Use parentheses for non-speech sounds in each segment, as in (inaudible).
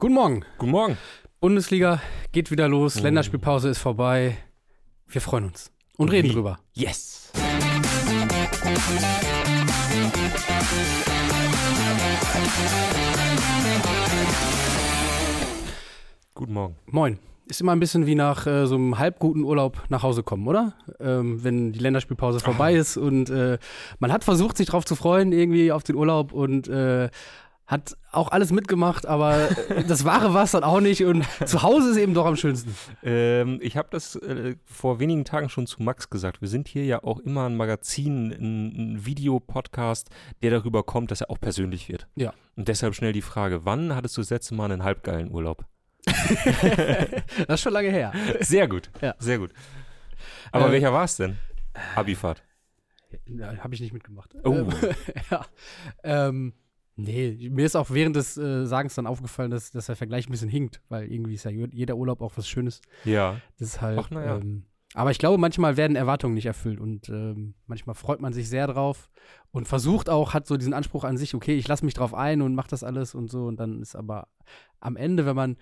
Guten Morgen. Guten Morgen. Bundesliga geht wieder los. Oh. Länderspielpause ist vorbei. Wir freuen uns und reden Wie? drüber. Yes. Guten Morgen. Moin. Ist immer ein bisschen wie nach äh, so einem halbguten Urlaub nach Hause kommen, oder? Ähm, wenn die Länderspielpause vorbei ist und äh, man hat versucht, sich drauf zu freuen, irgendwie auf den Urlaub und äh, hat auch alles mitgemacht, aber äh, das wahre war es dann auch nicht und zu Hause ist eben doch am schönsten. Ähm, ich habe das äh, vor wenigen Tagen schon zu Max gesagt. Wir sind hier ja auch immer ein Magazin, ein, ein Videopodcast, der darüber kommt, dass er auch persönlich wird. Ja. Und deshalb schnell die Frage: Wann hattest du das letzte Mal einen halbgeilen Urlaub? (laughs) Das ist schon lange her. Sehr gut. Ja. Sehr gut. Aber Äh, welcher war es denn? Abifahrt. Habe ich nicht mitgemacht. Oh. Ähm, (laughs) ja. Ähm, nee, mir ist auch während des äh, Sagens dann aufgefallen, dass, dass der Vergleich ein bisschen hinkt, weil irgendwie ist ja jeder Urlaub auch was Schönes. Ja. Das ist halt. Ach, ja. ähm, aber ich glaube, manchmal werden Erwartungen nicht erfüllt und ähm, manchmal freut man sich sehr drauf und versucht auch, hat so diesen Anspruch an sich, okay, ich lasse mich drauf ein und mach das alles und so. Und dann ist aber am Ende, wenn man,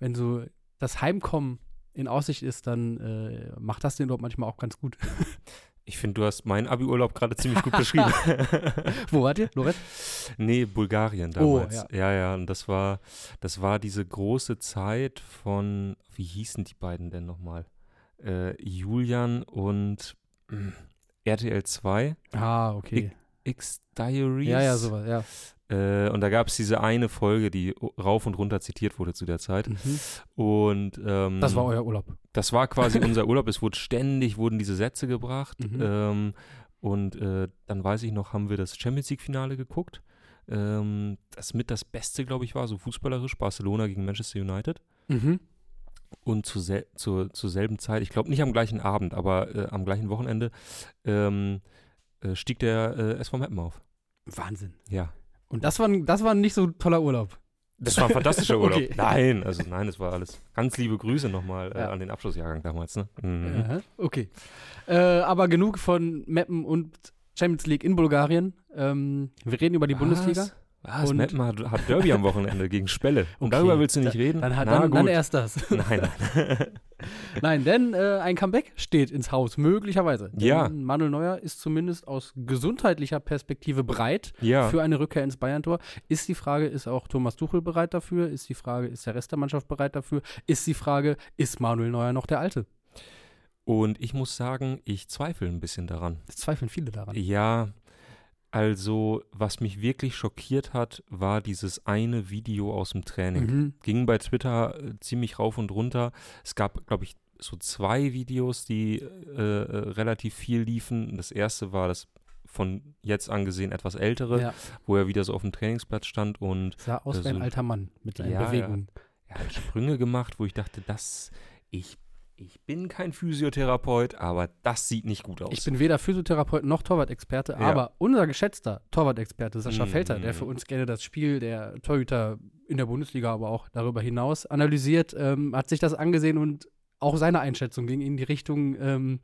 wenn so das Heimkommen in Aussicht ist, dann äh, macht das den Urlaub manchmal auch ganz gut. (laughs) Ich finde, du hast meinen Abi-Urlaub gerade ziemlich gut beschrieben. (laughs) Wo wart ihr, Loret? nee, Bulgarien Oh, damals. ja. ja, ja. Und das war, das war diese große Zeit von, wie hießen die beiden denn nochmal? Äh, Julian und mh, RTL 2, Ah, okay. X-Diaries. Ja, ja, sowas, ja. Äh, und da gab es diese eine Folge, die rauf und runter zitiert wurde zu der Zeit. Mhm. Und ähm, Das war euer Urlaub. Das war quasi (laughs) unser Urlaub. Es wurde ständig, wurden diese Sätze gebracht. Mhm. Ähm, und äh, dann weiß ich noch, haben wir das Champions League-Finale geguckt. Ähm, das mit das Beste, glaube ich, war, so fußballerisch, Barcelona gegen Manchester United. Mhm. Und zu sel zur, zur selben Zeit, ich glaube nicht am gleichen Abend, aber äh, am gleichen Wochenende, ähm, äh, stieg der äh, SV Meppen auf. Wahnsinn. Ja. Und das war, ein- das war nicht so toller Urlaub. Das war ein fantastischer (laughs) Urlaub. Okay. Nein, also nein, das war alles. Ganz liebe Grüße nochmal äh, Ja. an den Abschlussjahrgang damals. Ne? Mhm. Okay. Äh, aber genug von Meppen und Champions League in Bulgarien. Ähm, wir reden über die Was? Bundesliga. Was? Und- Meppen hat, hat Derby am Wochenende gegen Spelle. Und (laughs) Okay, darüber willst du nicht da- reden? Dann, hat, Na dann, dann erst das. (laughs) Nein, nein. Nein, denn äh, ein Comeback steht ins Haus, möglicherweise. Denn Ja. Manuel Neuer ist zumindest aus gesundheitlicher Perspektive bereit ja. für eine Rückkehr ins Bayern-Tor. Ist die Frage, ist auch Thomas Tuchel bereit dafür? Ist die Frage, ist der Rest der Mannschaft bereit dafür? Ist die Frage, ist Manuel Neuer noch der Alte? Und ich muss sagen, ich zweifle ein bisschen daran. Es zweifeln viele daran. Ja, also was mich wirklich schockiert hat, war dieses eine Video aus dem Training. Mhm. Ging bei Twitter äh, ziemlich rauf und runter. Es gab, glaube ich, so zwei Videos, die äh, äh, relativ viel liefen. Das erste war das von jetzt angesehen etwas ältere, Ja, wo er wieder so auf dem Trainingsplatz stand und sah aus äh, wie ein so- alter Mann mit seinen Ja. Bewegungen. er hat Sprünge gemacht, wo ich dachte, das, ich, ich bin kein Physiotherapeut, aber das sieht nicht gut aus. Ich bin weder Physiotherapeut noch Torwart-Experte, Ja. aber unser geschätzter Torwart-Experte Sascha Mhm. Felter, der für uns gerne das Spiel der Torhüter in der Bundesliga, aber auch darüber hinaus analysiert, ähm, hat sich das angesehen und auch seine Einschätzung ging in die Richtung, ähm,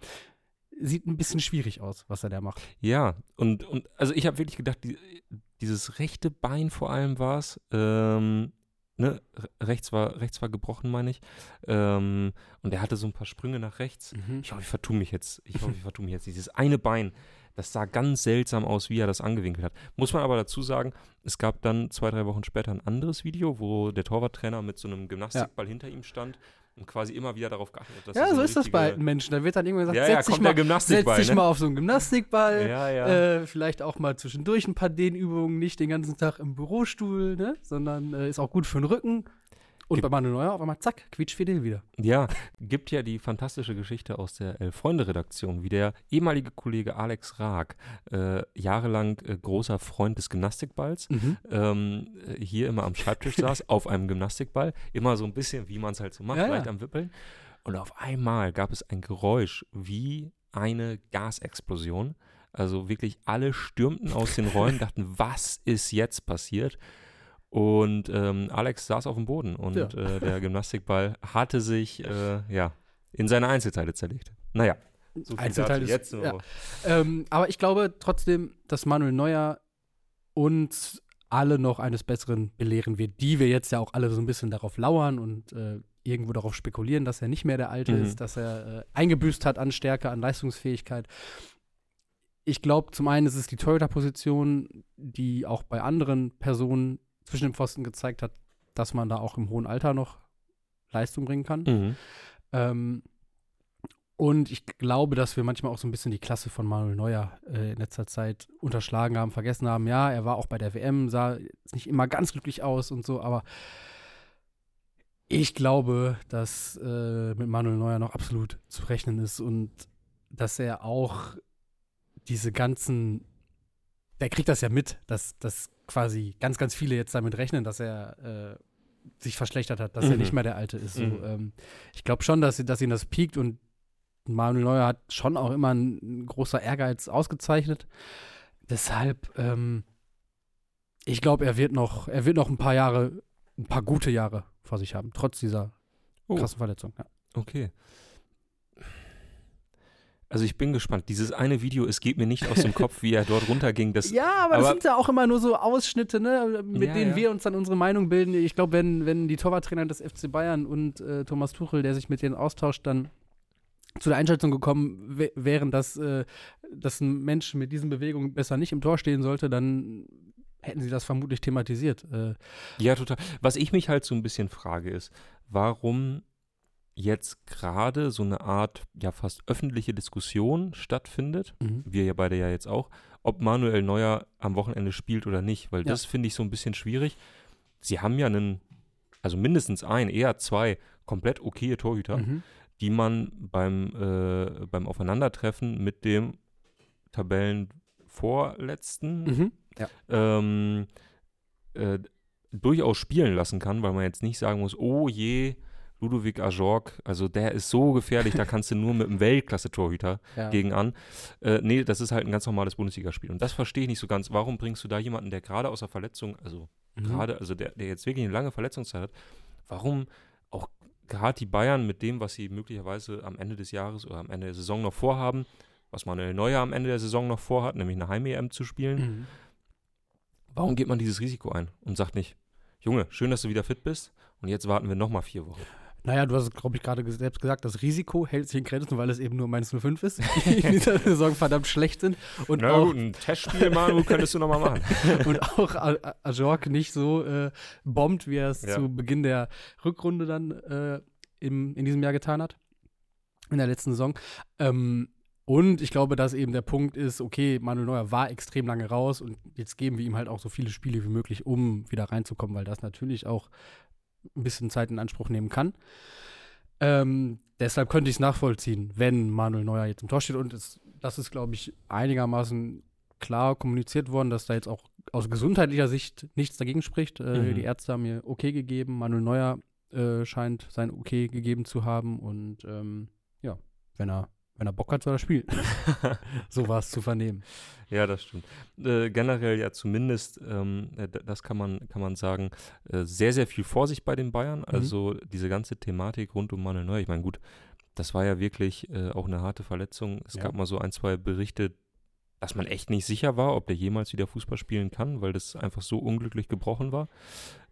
sieht ein bisschen schwierig aus, was er da macht. Ja, und, und also ich habe wirklich gedacht, die, dieses rechte Bein vor allem war es. Ähm, ne, re- rechts war, rechts war gebrochen, meine ich. Ähm, und er hatte so ein paar Sprünge nach rechts. Ich hoffe, ich vertue mich jetzt. Ich hoffe, ich vertue mich jetzt. Dieses eine Bein, das sah ganz seltsam aus, wie er das angewinkelt hat. Muss man aber dazu sagen, es gab dann zwei, drei Wochen später ein anderes Video, wo der Torwarttrainer mit so einem Gymnastikball hinter ihm stand und quasi immer wieder darauf geachtet dass Ja, so eine ist das bei alten Menschen. Da wird dann irgendwann gesagt, Ja, ja, setz, dich mal, setz dich ne? mal auf so einen Gymnastikball. Ja. Äh, vielleicht auch mal zwischendurch ein paar Dehnübungen, nicht den ganzen Tag im Bürostuhl, ne? sondern äh, ist auch gut für den Rücken. Und bei Manuel Neuer auf einmal, zack, quietschfidel wieder. Ja, gibt ja die fantastische Geschichte aus der Elf-Freunde-Redaktion, wie der ehemalige Kollege Alex Raag, äh, jahrelang äh, großer Freund des Gymnastikballs, ähm, äh, hier immer am Schreibtisch saß, (laughs) auf einem Gymnastikball, immer so ein bisschen, wie man es halt so macht, Ja, ja. leicht am Wippeln. Und auf einmal gab es ein Geräusch wie eine Gasexplosion. Also wirklich alle stürmten aus den Räumen, dachten, was ist jetzt passiert? Und ähm, Alex saß auf dem Boden und Ja. äh, der (laughs) Gymnastikball hatte sich äh, ja, in seine Einzelteile zerlegt. Naja, so viel dazu. ist- jetzt. ja. Ähm, aber ich glaube trotzdem, dass Manuel Neuer uns alle noch eines Besseren belehren wird, die wir jetzt ja auch alle so ein bisschen darauf lauern und äh, irgendwo darauf spekulieren, dass er nicht mehr der Alte Mhm. ist, dass er äh, eingebüßt hat an Stärke, an Leistungsfähigkeit. Ich glaube, zum einen ist es die Torhüter-Position, die auch bei anderen Personen zwischen den Pfosten gezeigt hat, dass man da auch im hohen Alter noch Leistung bringen kann. Mhm. Ähm, und ich glaube, dass wir manchmal auch so ein bisschen die Klasse von Manuel Neuer äh, in letzter Zeit unterschlagen haben, vergessen haben. Ja, er war auch bei der WM, sah nicht immer ganz glücklich aus und so, aber ich glaube, dass äh, mit Manuel Neuer noch absolut zu rechnen ist und dass er auch diese ganzen, der kriegt das ja mit, dass, dass quasi ganz, ganz viele jetzt damit rechnen, dass er äh, sich verschlechtert hat, dass er Mhm. nicht mehr der Alte ist. So, Mhm. ähm, ich glaube schon, dass, dass ihn das piekt und Manuel Neuer hat schon auch immer ein, ein großer Ehrgeiz ausgezeichnet. Deshalb, ähm, ich glaube, er wird noch, er wird noch ein paar Jahre, ein paar gute Jahre vor sich haben, trotz dieser Oh. krassen Verletzung. Ja. Okay. Also ich bin gespannt. Dieses eine Video, es geht mir nicht aus dem Kopf, wie er dort runterging. Das, (laughs) Ja, aber, das aber- sind ja auch immer nur so Ausschnitte, ne, mit Ja, denen ja. wir uns dann unsere Meinung bilden. Ich glaube, wenn, wenn die Torwarttrainer des FC Bayern und äh, Thomas Tuchel, der sich mit denen austauscht, dann zu der Einschätzung gekommen wä- wären, dass, äh, dass ein Mensch mit diesen Bewegungen besser nicht im Tor stehen sollte, dann hätten sie das vermutlich thematisiert. Äh, Ja, total. Was ich mich halt so ein bisschen frage ist, warum jetzt gerade so eine Art, ja fast öffentliche Diskussion stattfindet, wir ja beide ja jetzt auch, ob Manuel Neuer am Wochenende spielt oder nicht, weil Ja. das finde ich so ein bisschen schwierig. Sie haben ja einen, also mindestens ein, eher zwei komplett okaye Torhüter, Mhm. die man beim, äh, beim Aufeinandertreffen mit dem Tabellenvorletzten Mhm. ähm, äh, durchaus spielen lassen kann, weil man jetzt nicht sagen muss, oh je, Ludovic Ajorg, also der ist so gefährlich, da kannst du nur mit einem Weltklasse-Torhüter Ja. gegen an. Äh, nee, das ist halt ein ganz normales Bundesligaspiel. Und das verstehe ich nicht so ganz. Warum bringst du da jemanden, der gerade aus der Verletzung, also Mhm. gerade, also der, der jetzt wirklich eine lange Verletzungszeit hat, warum auch gerade die Bayern mit dem, was sie möglicherweise am Ende des Jahres oder am Ende der Saison noch vorhaben, was Manuel Neuer am Ende der Saison noch vorhat, nämlich eine Heim-EM zu spielen, Mhm. Warum geht man dieses Risiko ein und sagt nicht, Junge, schön, dass du wieder fit bist und jetzt warten wir nochmal vier Wochen. Naja, du hast, glaube ich, gerade selbst gesagt, das Risiko hält sich in Grenzen, weil es eben nur meins 05 ist, (laughs) die in dieser Saison verdammt schlecht sind. Und Na auch, gut, ein Testspiel, Manu, (laughs) könntest du nochmal machen. und auch Ajork nicht so äh, bombt, wie er es Ja. zu Beginn der Rückrunde dann äh, im, in diesem Jahr getan hat. In der letzten Saison. Ähm, und ich glaube, dass eben der Punkt ist, okay, Manuel Neuer war extrem lange raus und jetzt geben wir ihm halt auch so viele Spiele wie möglich, um wieder reinzukommen, weil das natürlich auch ein bisschen Zeit in Anspruch nehmen kann. Ähm, deshalb könnte ich es nachvollziehen, wenn Manuel Neuer jetzt im Tor steht. Und es, das ist, glaube ich, einigermaßen klar kommuniziert worden, dass da jetzt auch aus gesundheitlicher Sicht nichts dagegen spricht. Äh, Mhm. Die Ärzte haben mir okay gegeben. Manuel Neuer äh, scheint sein okay gegeben zu haben. Und ähm, ja, wenn er, wenn er Bock hat, soll er spielen. (laughs) so war es zu vernehmen. ja, das stimmt. Äh, generell ja zumindest, ähm, äh, das kann man, kann man sagen, äh, sehr, sehr viel Vorsicht bei den Bayern. Also diese ganze Thematik rund um Manuel Neuer, ich meine, gut, das war ja wirklich äh, auch eine harte Verletzung. Es Ja. gab mal so ein, zwei Berichte, dass man echt nicht sicher war, ob der jemals wieder Fußball spielen kann, weil das einfach so unglücklich gebrochen war.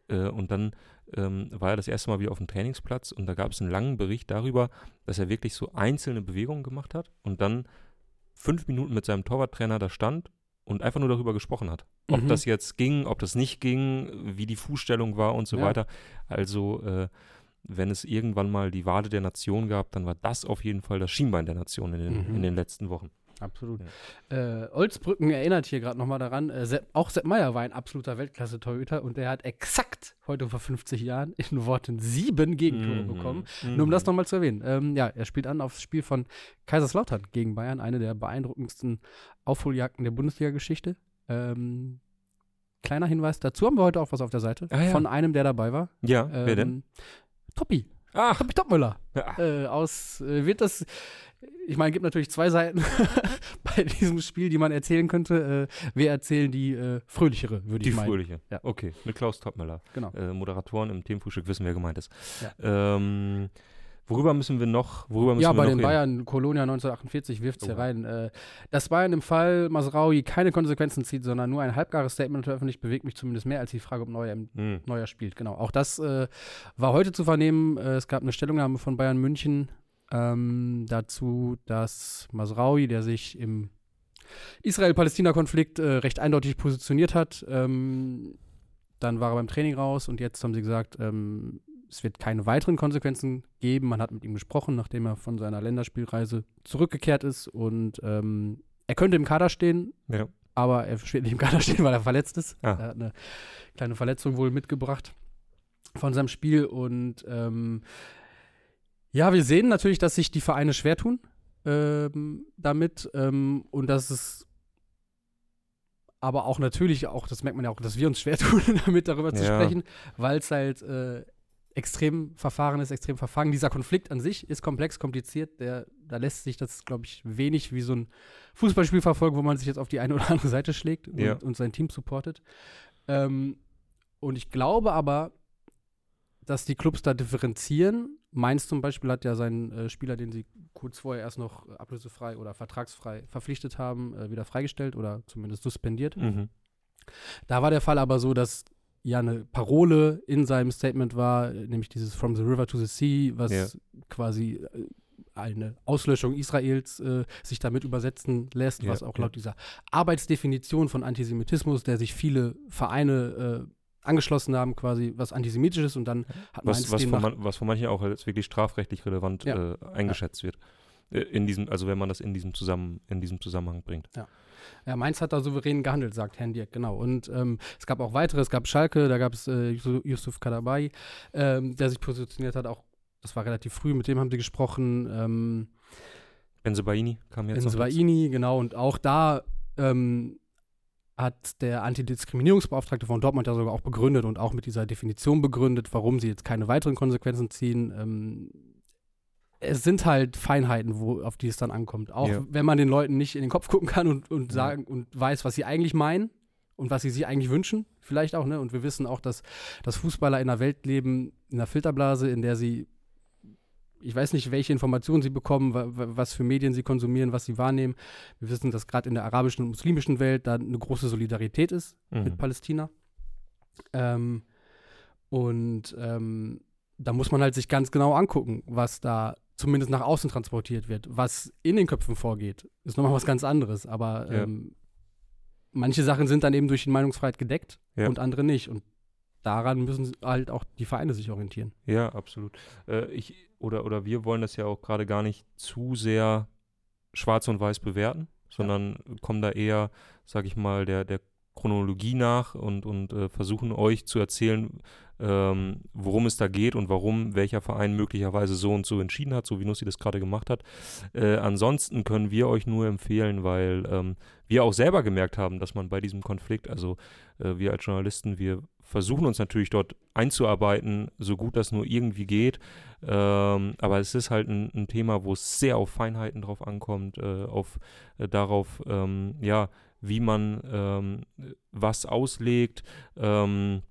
Äh, und dann ähm, war er das erste Mal wieder auf dem Trainingsplatz und da gab es einen langen Bericht darüber, dass er wirklich so einzelne Bewegungen gemacht hat und dann fünf Minuten mit seinem Torwarttrainer da stand und einfach nur darüber gesprochen hat. Ob Mhm. das jetzt ging, ob das nicht ging, wie die Fußstellung war und so Ja. weiter. Also, äh, wenn es irgendwann mal die Wade der Nation gab, dann war das auf jeden Fall das Schienbein der Nation in den, Mhm. in den letzten Wochen. Absolut. Äh, Olsbrücken erinnert hier gerade nochmal daran, äh, Sepp, auch Sepp Meier war ein absoluter Weltklasse-Torhüter und der hat exakt heute vor 50 Jahren (laughs) in Worten sieben Gegentore Mhm. bekommen. Nur um das nochmal zu erwähnen. Ähm, ja, er spielt an aufs Spiel von Kaiserslautern gegen Bayern, eine der beeindruckendsten Aufholjagden der Bundesliga-Geschichte. Ähm, kleiner Hinweis dazu haben wir heute auch was auf der Seite Ah, ja. von einem, der dabei war. Ja, Ähm, wer denn? Toppi. Ach, Toppi Topmüller. ja, Äh, aus, äh, wird das, ich meine, gibt natürlich zwei Seiten (laughs) bei diesem Spiel, die man erzählen könnte. Äh, wir erzählen die äh, fröhlichere, würde die ich meinen. Fröhliche. Ja. Okay, mit Klaus Toppmöller. Genau. Äh, Moderatoren im Themenfrühstück wissen, wer gemeint ist. Ja. Ähm, Worüber müssen wir noch, worüber müssen ja, wir bei noch den reden? Bayern, Kolonia 1948 wirft es hier Oh. rein. Äh, dass Bayern im Fall Masraoui keine Konsequenzen zieht, sondern nur ein halbgares Statement veröffentlicht, bewegt mich zumindest mehr als die Frage, ob Neuer Hm. Neuer spielt. Genau. Auch das äh, war heute zu vernehmen. Äh, es gab eine Stellungnahme von Bayern München ähm, dazu, dass Masraoui, der sich im Israel-Palästina-Konflikt äh, recht eindeutig positioniert hat, ähm, dann war er beim Training raus und jetzt haben sie gesagt, ähm, es wird keine weiteren Konsequenzen geben. Man hat mit ihm gesprochen, nachdem er von seiner Länderspielreise zurückgekehrt ist und ähm, er könnte im Kader stehen, Ja. aber er wird nicht im Kader stehen, weil er verletzt ist. Ah. Er hat eine kleine Verletzung wohl mitgebracht von seinem Spiel. Und ähm, ja, wir sehen natürlich, dass sich die Vereine schwer tun ähm, damit ähm, und dass es aber auch natürlich, auch das merkt man ja auch, dass wir uns schwer tun, (laughs) damit darüber zu Ja. sprechen, weil es halt äh, extrem verfahren ist, extrem verfangen. Dieser Konflikt an sich ist komplex, kompliziert. Der, da lässt sich das, glaube ich, wenig wie so ein Fußballspiel verfolgen, wo man sich jetzt auf die eine oder andere Seite schlägt und, Ja. und sein Team supportet. Ähm, und ich glaube aber, dass die Clubs da differenzieren. Mainz zum Beispiel hat ja seinen äh, Spieler, den sie kurz vorher erst noch ablösefrei oder vertragsfrei verpflichtet haben, äh, wieder freigestellt oder zumindest suspendiert. Mhm. Da war der Fall aber so, dass ja eine Parole in seinem Statement war, nämlich dieses From the River to the Sea, was Ja. quasi äh, eine Auslöschung Israels äh, sich damit übersetzen lässt, Ja, was auch ja. laut dieser Arbeitsdefinition von Antisemitismus, der sich viele Vereine äh, angeschlossen haben, quasi was antisemitisch ist und dann hat Was, Mainz was, von demnach- man, was von manchen auch als wirklich strafrechtlich relevant Ja. äh, eingeschätzt wird. Äh, In diesem, also wenn man das in diesem, Zusammen, in diesem Zusammenhang bringt. Ja, Mainz hat da souverän gehandelt, sagt Herrn Dirk, genau. Und ähm, es gab auch weitere, es gab Schalke, da gab es äh, Yusuf- Kadabai, ähm, der sich positioniert hat, auch, das war relativ früh, mit dem haben sie gesprochen, ähm, Benzebaini kam jetzt. Enswaini, genau, und auch da ähm, hat der Antidiskriminierungsbeauftragte von Dortmund ja sogar auch begründet und auch mit dieser Definition begründet, warum sie jetzt keine weiteren Konsequenzen ziehen. Ähm, es sind halt Feinheiten, wo, auf die es dann ankommt. Auch Ja. wenn man den Leuten nicht in den Kopf gucken kann und, und sagen und weiß, was sie eigentlich meinen und was sie sich eigentlich wünschen, vielleicht auch, ne? Und wir wissen auch, dass, dass Fußballer in einer Welt leben, in einer Filterblase, in der sie ich weiß nicht, welche Informationen sie bekommen, wa- wa- was für Medien sie konsumieren, was sie wahrnehmen. Wir wissen, dass gerade in der arabischen und muslimischen Welt da eine große Solidarität ist mit Mhm. Palästina. Ähm, und ähm, da muss man halt sich ganz genau angucken, was da zumindest nach außen transportiert wird. Was in den Köpfen vorgeht, ist nochmal was ganz anderes. Aber Ja. ähm, manche Sachen sind dann eben durch die Meinungsfreiheit gedeckt Ja. und andere nicht. Und daran müssen halt auch die Vereine sich orientieren. Ja, absolut. Äh, ich oder, oder wir wollen das ja auch gerade gar nicht zu sehr schwarz und weiß bewerten, sondern kommen da eher, sag ich mal, der, der Chronologie nach und, und äh, versuchen euch zu erzählen, ähm, worum es da geht und warum welcher Verein möglicherweise so und so entschieden hat, so wie Nussi das gerade gemacht hat. Äh, ansonsten können wir euch nur empfehlen, weil ähm, wir auch selber gemerkt haben, dass man bei diesem Konflikt, also äh, wir als Journalisten, wir versuchen uns natürlich dort einzuarbeiten, so gut das nur irgendwie geht. Ähm, aber es ist halt ein, ein Thema, wo es sehr auf Feinheiten drauf ankommt, äh, auf äh, darauf, ähm, ja, wie man ähm, was auslegt. Ähm,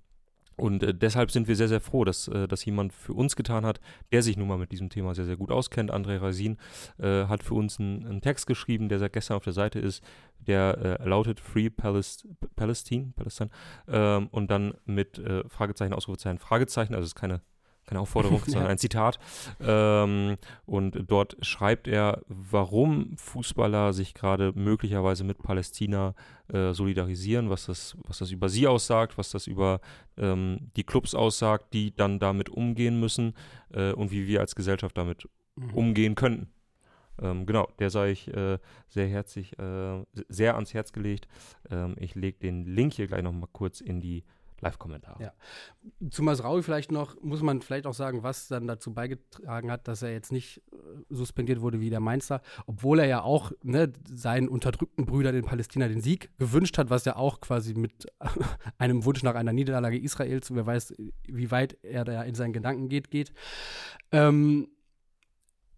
und äh, deshalb sind wir sehr, sehr froh, dass äh, das jemand für uns getan hat, der sich nun mal mit diesem Thema sehr, sehr gut auskennt. André Rasin äh, hat für uns einen, einen Text geschrieben, der seit gestern auf der Seite ist, der äh, lautet Free Palest Palestine, Palestine, ähm, und dann mit äh, Fragezeichen, Ausrufezeichen, Fragezeichen, also es ist keine, keine Aufforderung, (laughs) sondern ein Zitat. Ähm, und dort schreibt er, warum Fußballer sich gerade möglicherweise mit Palästina äh, solidarisieren, was das, was das über sie aussagt, was das über ähm, die Clubs aussagt, die dann damit umgehen müssen äh, und wie wir als Gesellschaft damit Mhm. umgehen könnten. Ähm, genau, der sei ich äh, sehr herzlich, äh, sehr ans Herz gelegt. Ähm, ich lege den Link hier gleich nochmal kurz in die Live-Kommentare. Ja. Zu Masraui vielleicht noch, muss man vielleicht auch sagen, was dann dazu beigetragen hat, dass er jetzt nicht äh, suspendiert wurde wie der Mainzer, obwohl er ja auch ne, seinen unterdrückten Brüdern in Palästina den Sieg gewünscht hat, was ja auch quasi mit (laughs) einem Wunsch nach einer Niederlage Israels, wer weiß, wie weit er da in seinen Gedanken geht, geht. Ähm,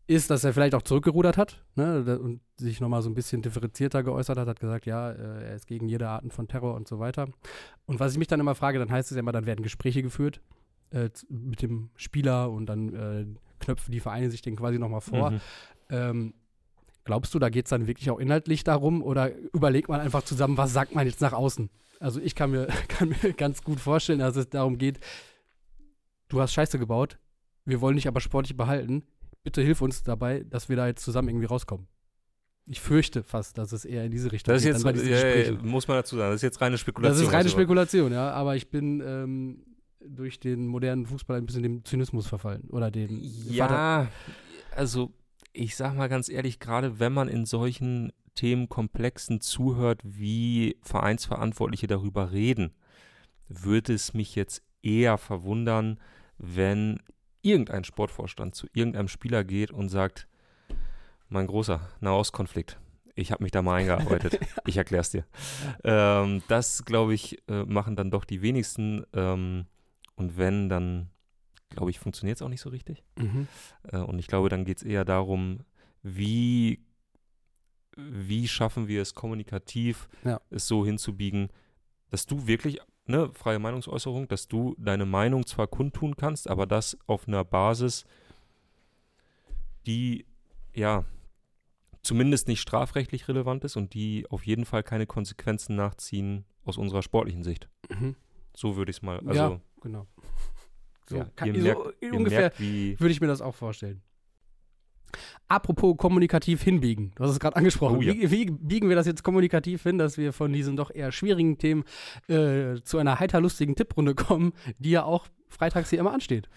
ist, dass er vielleicht auch zurückgerudert hat ne, und sich nochmal so ein bisschen differenzierter geäußert hat, hat gesagt, ja, äh, er ist gegen jede Arten von Terror und so weiter. Und was ich mich dann immer frage, dann heißt es ja immer, dann werden Gespräche geführt äh, mit dem Spieler und dann äh, knöpfen die Vereine sich den quasi nochmal vor. Mhm. Ähm, glaubst du, da geht es dann wirklich auch inhaltlich darum oder überlegt man einfach zusammen, was sagt man jetzt nach außen? Also ich kann mir, (laughs) kann mir ganz gut vorstellen, dass es darum geht, du hast Scheiße gebaut, wir wollen dich aber sportlich behalten. Bitte hilf uns dabei, dass wir da jetzt zusammen irgendwie rauskommen. Ich fürchte fast, dass es eher in diese Richtung Das ist geht. jetzt, ja, ja, muss man dazu sagen, das ist jetzt reine Spekulation. Das ist reine du- Spekulation, ja. Aber ich bin ähm, durch den modernen Fußball ein bisschen dem Zynismus verfallen. Oder den Vater. Ja, also ich sag mal ganz ehrlich, gerade wenn man in solchen Themenkomplexen zuhört, wie Vereinsverantwortliche darüber reden, würde es mich jetzt eher verwundern, wenn irgendein Sportvorstand zu irgendeinem Spieler geht und sagt, mein großer Nahostkonflikt, ich habe mich da mal eingearbeitet, (laughs) ich erklär's dir. Ähm, das, glaube ich, äh, machen dann doch die wenigsten. Ähm, und wenn, dann, glaube ich, funktioniert es auch nicht so richtig. Mhm. Äh, und ich glaube, dann geht es eher darum, wie, wie schaffen wir es kommunikativ, Ja. es so hinzubiegen, dass du wirklich, ne, freie Meinungsäußerung, dass du deine Meinung zwar kundtun kannst, aber das auf einer Basis, die, ja, zumindest nicht strafrechtlich relevant ist und die auf jeden Fall keine Konsequenzen nachziehen aus unserer sportlichen Sicht. Mhm. So würde ich es mal, also, ja, genau. So, ja, kann, so merkt, ihr ungefähr merkt, würde ich mir das auch vorstellen. Apropos kommunikativ hinbiegen, du hast es gerade angesprochen. Oh ja. wie, wie biegen wir das jetzt kommunikativ hin, dass wir von diesen doch eher schwierigen Themen äh, zu einer heiter-lustigen Tipprunde kommen, die ja auch freitags hier immer ansteht?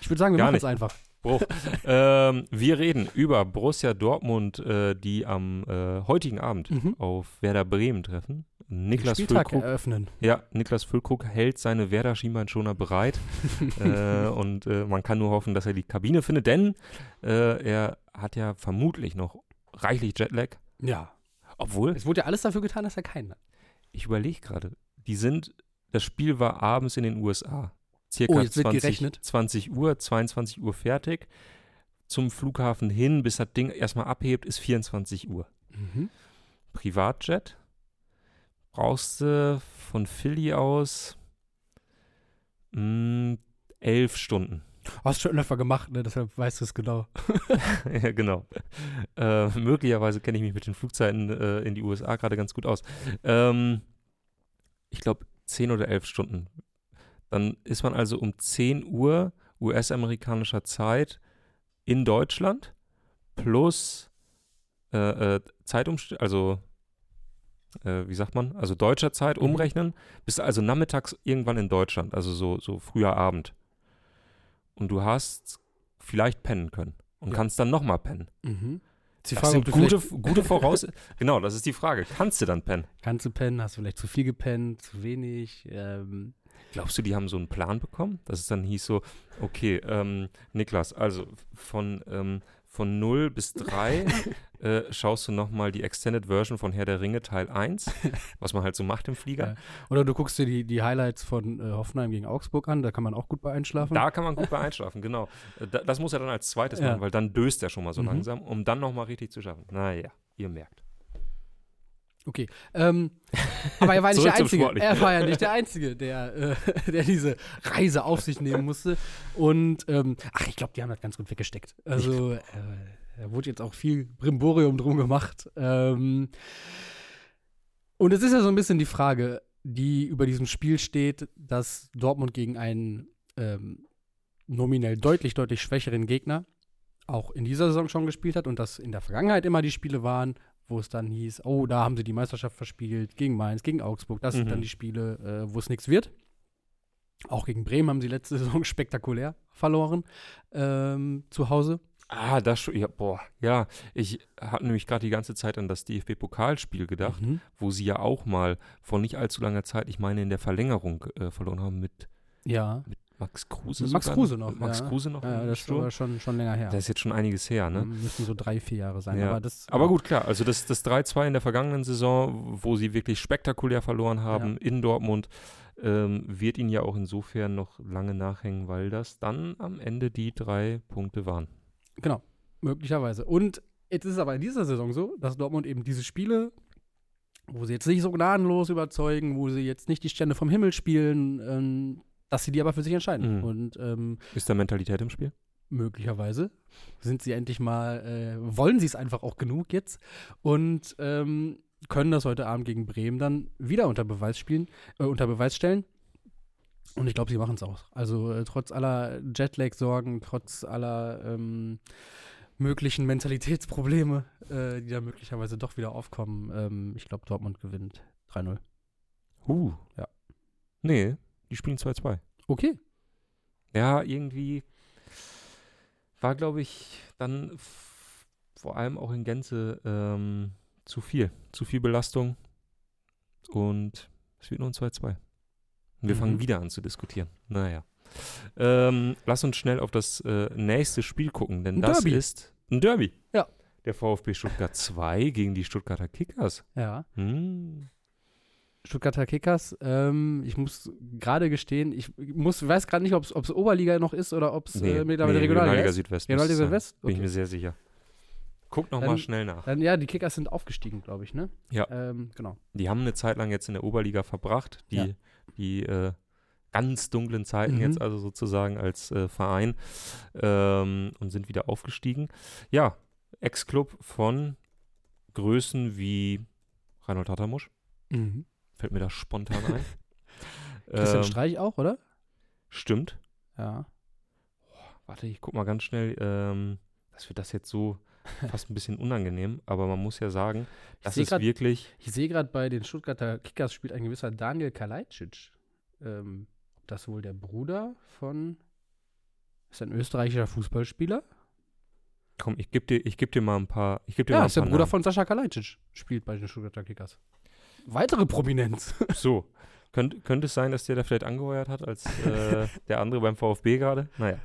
Ich würde sagen, wir Gar machen es einfach. Bruch. (laughs) ähm, wir reden über Borussia Dortmund, äh, die am äh, heutigen Abend Mhm. auf Werder Bremen treffen. Niklas Spieltag Füllkrug, eröffnen. ja, Niklas Füllkrug hält seine Werder Schienbeinschoner bereit (laughs) äh, und äh, man kann nur hoffen, dass er die Kabine findet, denn äh, er hat ja vermutlich noch reichlich Jetlag. Ja. Obwohl, Es wurde ja alles dafür getan, dass er keinen hat. ich überlege gerade, die sind, das Spiel war abends in den USA. Circa Oh, jetzt wird 20, gerechnet. 20 Uhr, 22 Uhr fertig. Zum Flughafen hin, bis das Ding erstmal abhebt, ist 24 Uhr. Mhm. Privatjet brauchst du von Philly aus mh, elf Stunden. Hast schon öfter gemacht, ne? deshalb weißt du es genau. (laughs) ja, genau. Äh, möglicherweise kenne ich mich mit den Flugzeiten äh, in die USA gerade ganz gut aus. Ähm, ich glaube, 10 oder 11 Stunden. Dann ist man also um 10 Uhr US-amerikanischer Zeit in Deutschland plus äh, äh, Zeitumstellung, also äh, wie sagt man, also deutscher Zeit Mhm. umrechnen, bist also nachmittags irgendwann in Deutschland, also so, so früher Abend. Und du hast vielleicht pennen können und Ja. kannst dann nochmal pennen. Mhm. Ist die Das Frage, sind gute, gute Voraus... (laughs) genau, das ist die Frage. Kannst du dann pennen? Kannst du pennen? Hast du vielleicht zu viel gepennt, zu wenig? Ähm, Glaubst du, die haben so einen Plan bekommen? Dass es dann hieß so, okay, ähm, Niklas, also von, ähm, von 0 bis 3 (laughs) äh, schaust du nochmal die Extended Version von Herr der Ringe Teil 1, was man halt so macht im Flieger. Ja. Oder du guckst dir die, die Highlights von äh, Hoffenheim gegen Augsburg an, da kann man auch gut bei einschlafen. Da kann man gut bei einschlafen, genau. Äh, da, das muss er dann als zweites Ja. machen, weil dann döst er schon mal so Mhm. langsam, um dann nochmal richtig zu schaffen. Naja, ihr merkt. Okay. Ähm, aber er war nicht (laughs) der Einzige. Er war ja nicht der Einzige, der, äh, (laughs) der diese Reise auf sich nehmen musste. Und ähm, ach, ich glaube, die haben das ganz gut weggesteckt. Also äh, da wurde jetzt auch viel Brimborium drum gemacht. Ähm, und es ist ja so ein bisschen die Frage, die über diesem Spiel steht, dass Dortmund gegen einen ähm, nominell deutlich, deutlich schwächeren Gegner auch in dieser Saison schon gespielt hat und dass in der Vergangenheit immer die Spiele waren, wo es dann hieß, oh, da haben sie die Meisterschaft verspielt, gegen Mainz, gegen Augsburg. Das sind Mhm. dann die Spiele, äh, wo es nichts wird. Auch gegen Bremen haben sie letzte (laughs) Saison spektakulär verloren ähm, zu Hause. Ah, das schon, ja, boah, ja. Ich hatte nämlich gerade die ganze Zeit an das DFB-Pokalspiel gedacht. Mhm. wo sie ja auch mal vor nicht allzu langer Zeit, ich meine in der Verlängerung äh, verloren haben mit Ja, Max Kruse. Max sogar. Kruse noch, Max ja. Kruse noch. ja das ist Sturm. aber schon, schon länger her. Das ist jetzt schon einiges her, ne? Müssen so drei, vier Jahre sein. Ja. Aber, das, Aber gut, klar, also das, das 3-2 in der vergangenen Saison, wo sie wirklich spektakulär verloren haben in Dortmund, ähm, wird ihnen ja auch insofern noch lange nachhängen, weil das dann am Ende die drei Punkte waren. Genau, möglicherweise. Und jetzt ist es aber in dieser Saison so, dass Dortmund eben diese Spiele, wo sie jetzt nicht so gnadenlos überzeugen, wo sie jetzt nicht die Stände vom Himmel spielen, ähm, dass sie die aber für sich entscheiden. Mhm. Und ähm, Ist da Mentalität im Spiel? möglicherweise. Sind sie endlich mal, äh, wollen sie es einfach auch genug jetzt und ähm, können das heute Abend gegen Bremen dann wieder unter Beweis spielen, äh, unter Beweis stellen. Und ich glaube, sie machen es auch. Also äh, trotz aller Jetlag-Sorgen, trotz aller ähm, möglichen Mentalitätsprobleme, äh, die da möglicherweise doch wieder aufkommen, ähm, ich glaube, Dortmund gewinnt 3-0. Uh. Ja. Nee, die spielen 2-2. Okay. Ja, irgendwie war, glaube ich, dann vor allem auch in Gänze ähm, zu viel. Zu viel Belastung. Und es wird nur ein 2-2. Und wir Mhm. fangen wieder an zu diskutieren. Naja. Ähm, lass uns schnell auf das äh, nächste Spiel gucken, denn Ein das Derby. ist ein Derby. Ja. Der VfB Stuttgart 2 gegen die Stuttgarter Kickers. Ja. Hm. Stuttgarter Kickers, ähm, ich muss gerade gestehen, ich muss, weiß gerade nicht, ob es Oberliga noch ist oder ob es Nee, äh, mittlerweile nee, Regionalliga ist. Südwest. Regionalliga sein. Südwest? Bin ich Okay. mir sehr sicher. Guck noch Dann- mal schnell nach. Dann, ja, die Kickers sind aufgestiegen, glaube ich, ne? Ja. Ähm, genau. Die haben eine Zeit lang jetzt in der Oberliga verbracht, die, Ja. die äh, ganz dunklen Zeiten Mhm. jetzt also sozusagen als äh, Verein ähm, und sind wieder aufgestiegen. Ja, Ex-Club von Größen wie Reinhold Tattamusch, Mhm. Fällt mir da spontan ein. (laughs) Christian Ähm, Streich auch, oder? Stimmt. Ja. Warte, ich guck mal ganz schnell. Ähm, das wird das jetzt so (laughs) fast ein bisschen unangenehm, aber man muss ja sagen, Ich das ist grad- wirklich. Ich sehe gerade bei den Stuttgarter Kickers spielt ein gewisser Daniel Kalajdzic. Ähm, ob das wohl der Bruder von. Ist ein österreichischer Fußballspieler? Komm, ich gebe dir, ich geb dir mal ein paar. Ich geb dir mal Ja, ein ist der paar Bruder Namen. von Sascha Kalajdzic. Spielt bei den Stuttgarter Kickers. Weitere Prominenz. (laughs) So. Könnt, könnte es sein, dass der da vielleicht angeheuert hat als äh, (laughs) der andere beim VfB gerade? Naja.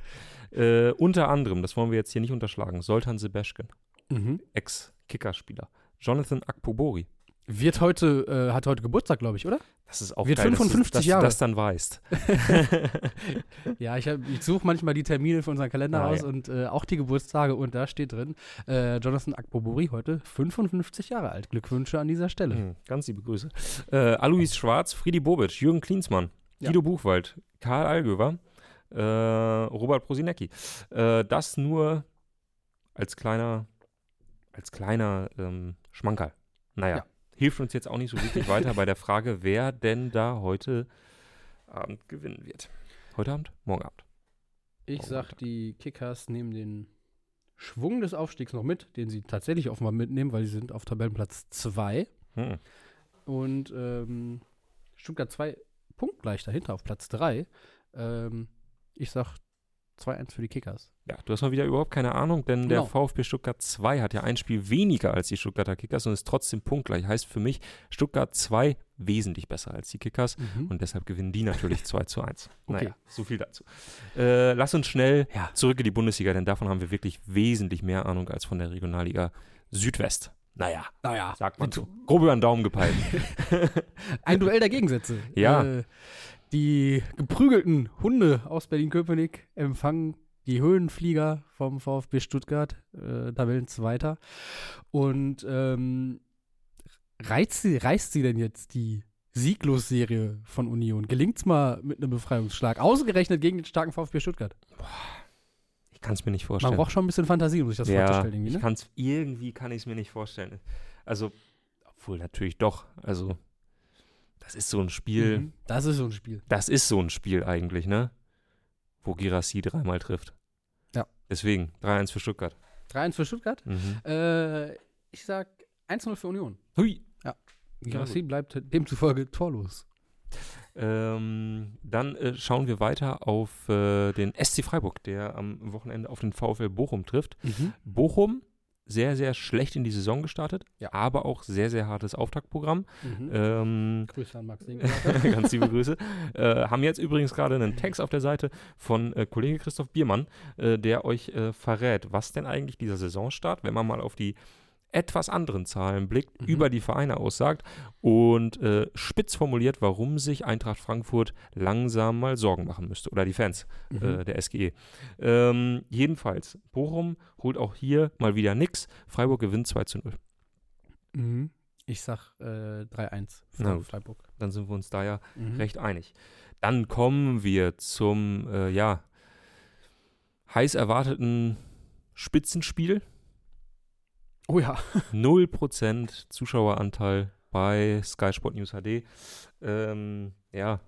Äh, unter anderem, das wollen wir jetzt hier nicht unterschlagen, Soltan Sebeschken, mhm. Ex-Kickerspieler. Jonathan Akpobori. Wird heute, äh, hat heute Geburtstag, glaube ich, oder? Das ist auch Wird geil, 55 dass, du- dass Jahre. du das dann weißt. (laughs) Ja, ich, ich suche manchmal die Termine für unseren Kalender Ah, aus ja. und äh, auch die Geburtstage und da steht drin, äh, Jonathan Akpobori heute 55 Jahre alt. Glückwünsche an dieser Stelle. Hm, ganz liebe Grüße. Äh, Alois Schwarz, Friedi Bobic, Jürgen Klinsmann, Ja. Guido Buchwald, Karl Allgöwer, äh, Robert Prosinecki. Äh, das nur als kleiner, als kleiner ähm, Schmankerl. Naja, Ja. Hilft uns jetzt auch nicht so wirklich weiter bei der Frage, (laughs) wer denn da heute Abend gewinnen wird. Heute Abend? Morgen Abend. Ich Oh, sag, Alter. die Kickers nehmen den Schwung des Aufstiegs noch mit, den sie tatsächlich offenbar mitnehmen, weil sie sind auf Tabellenplatz 2 Hm. und ähm, Stuttgart 2 punktgleich dahinter auf Platz 3. Ähm, ich sag 2-1 für die Kickers. Ja, du hast mal wieder überhaupt keine Ahnung, denn der Genau. VfB Stuttgart 2 hat ja ein Spiel weniger als die Stuttgarter Kickers und ist trotzdem punktgleich. Heißt für mich, Stuttgart 2 wesentlich besser als die Kickers und deshalb gewinnen die natürlich 2 zu 1. (laughs) Okay. Naja, so viel dazu. Äh, lass uns schnell Ja. zurück in die Bundesliga, denn davon haben wir wirklich wesentlich mehr Ahnung als von der Regionalliga Südwest. Naja, Naja, sagt man so. Grob über den Daumen gepeilt. (laughs) Ein Duell der Gegensätze. Ja. Äh, die geprügelten Hunde aus Berlin-Köpenick empfangen die Höhenflieger vom VfB Stuttgart, äh, Tabellenzweiter. Und ähm, reizt sie, reißt sie denn jetzt die Sieglos-Serie von Union? Gelingt's mal mit einem Befreiungsschlag? Ausgerechnet gegen den starken VfB Stuttgart. Ich kann es mir nicht Man vorstellen. braucht schon ein bisschen Fantasie, um sich das ja, vorzustellen. Irgendwie, ich ne? kann's, irgendwie kann ich es mir nicht vorstellen. Also, obwohl natürlich doch. Also, das ist so ein Spiel. Mhm. Das ist so ein Spiel. Das ist so ein Spiel eigentlich, ne? Wo Girassi dreimal trifft. Ja. Deswegen 3-1 für Stuttgart. 3-1 für Stuttgart. Mhm. Äh, ich sag 1-0 für Union. Hui. Girassi bleibt demzufolge torlos. Ähm, dann äh, schauen wir weiter auf äh, den SC Freiburg, der am Wochenende auf den VfL Bochum trifft. Bochum sehr, sehr schlecht in die Saison gestartet, Ja. aber auch sehr, sehr hartes Auftaktprogramm. Mhm. Ähm, Grüße an Max. (laughs) Ganz liebe Grüße. Äh, haben jetzt übrigens gerade einen Text auf der Seite von äh, Kollege Christoph Biermann, äh, der euch äh, verrät, was denn eigentlich dieser Saisonstart, wenn man mal auf die etwas anderen Zahlen blickt, Mhm. über die Vereine aussagt und äh, spitz formuliert, warum sich Eintracht Frankfurt langsam mal Sorgen machen müsste. Oder die Fans Mhm. äh, der SGE. Ähm, jedenfalls, Bochum holt auch hier mal wieder nix. Freiburg gewinnt 2 zu 0. Mhm. Ich sag äh, 3-1 für Na. Freiburg. Dann sind wir uns da ja Mhm. recht einig. Dann kommen wir zum, äh, ja, heiß erwarteten Spitzenspiel. Oh ja. (laughs) 0% Zuschaueranteil bei Sky Sport News HD. Ähm, ja,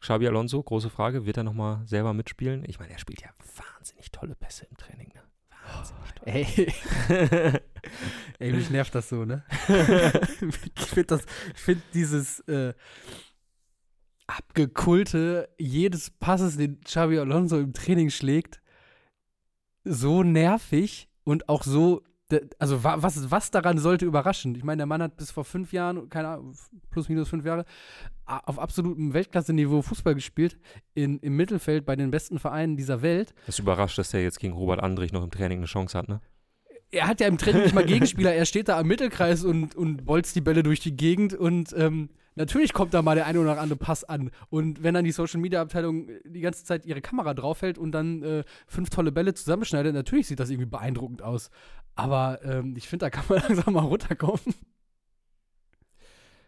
Xabi Alonso, große Frage, wird er nochmal selber mitspielen? Ich meine, er spielt ja wahnsinnig tolle Pässe im Training. Ne? Wahnsinnig toll. Ey. (laughs) Ey, mich nervt das so, ne? (laughs) ich finde finde dieses äh, abgekulte jedes Passes, den Xabi Alonso im Training schlägt, so nervig und auch so also was, was daran sollte überraschen? Ich meine, der Mann hat bis vor fünf Jahren, keine Ahnung, plus minus fünf Jahre, auf absolutem Weltklasse-Niveau Fußball gespielt, in, im Mittelfeld bei den besten Vereinen dieser Welt. Das überrascht, dass er jetzt gegen Robert Andrich noch im Training eine Chance hat, ne? Er hat ja im Training nicht mal Gegenspieler, er steht da am Mittelkreis und, und bolzt die Bälle durch die Gegend und ähm, natürlich kommt da mal der eine oder andere Pass an. Und wenn dann die Social Media Abteilung die ganze Zeit ihre Kamera draufhält und dann äh, fünf tolle Bälle zusammenschneidet, natürlich sieht das irgendwie beeindruckend aus. Aber ähm, ich finde, da kann man (laughs) langsam mal runterkommen.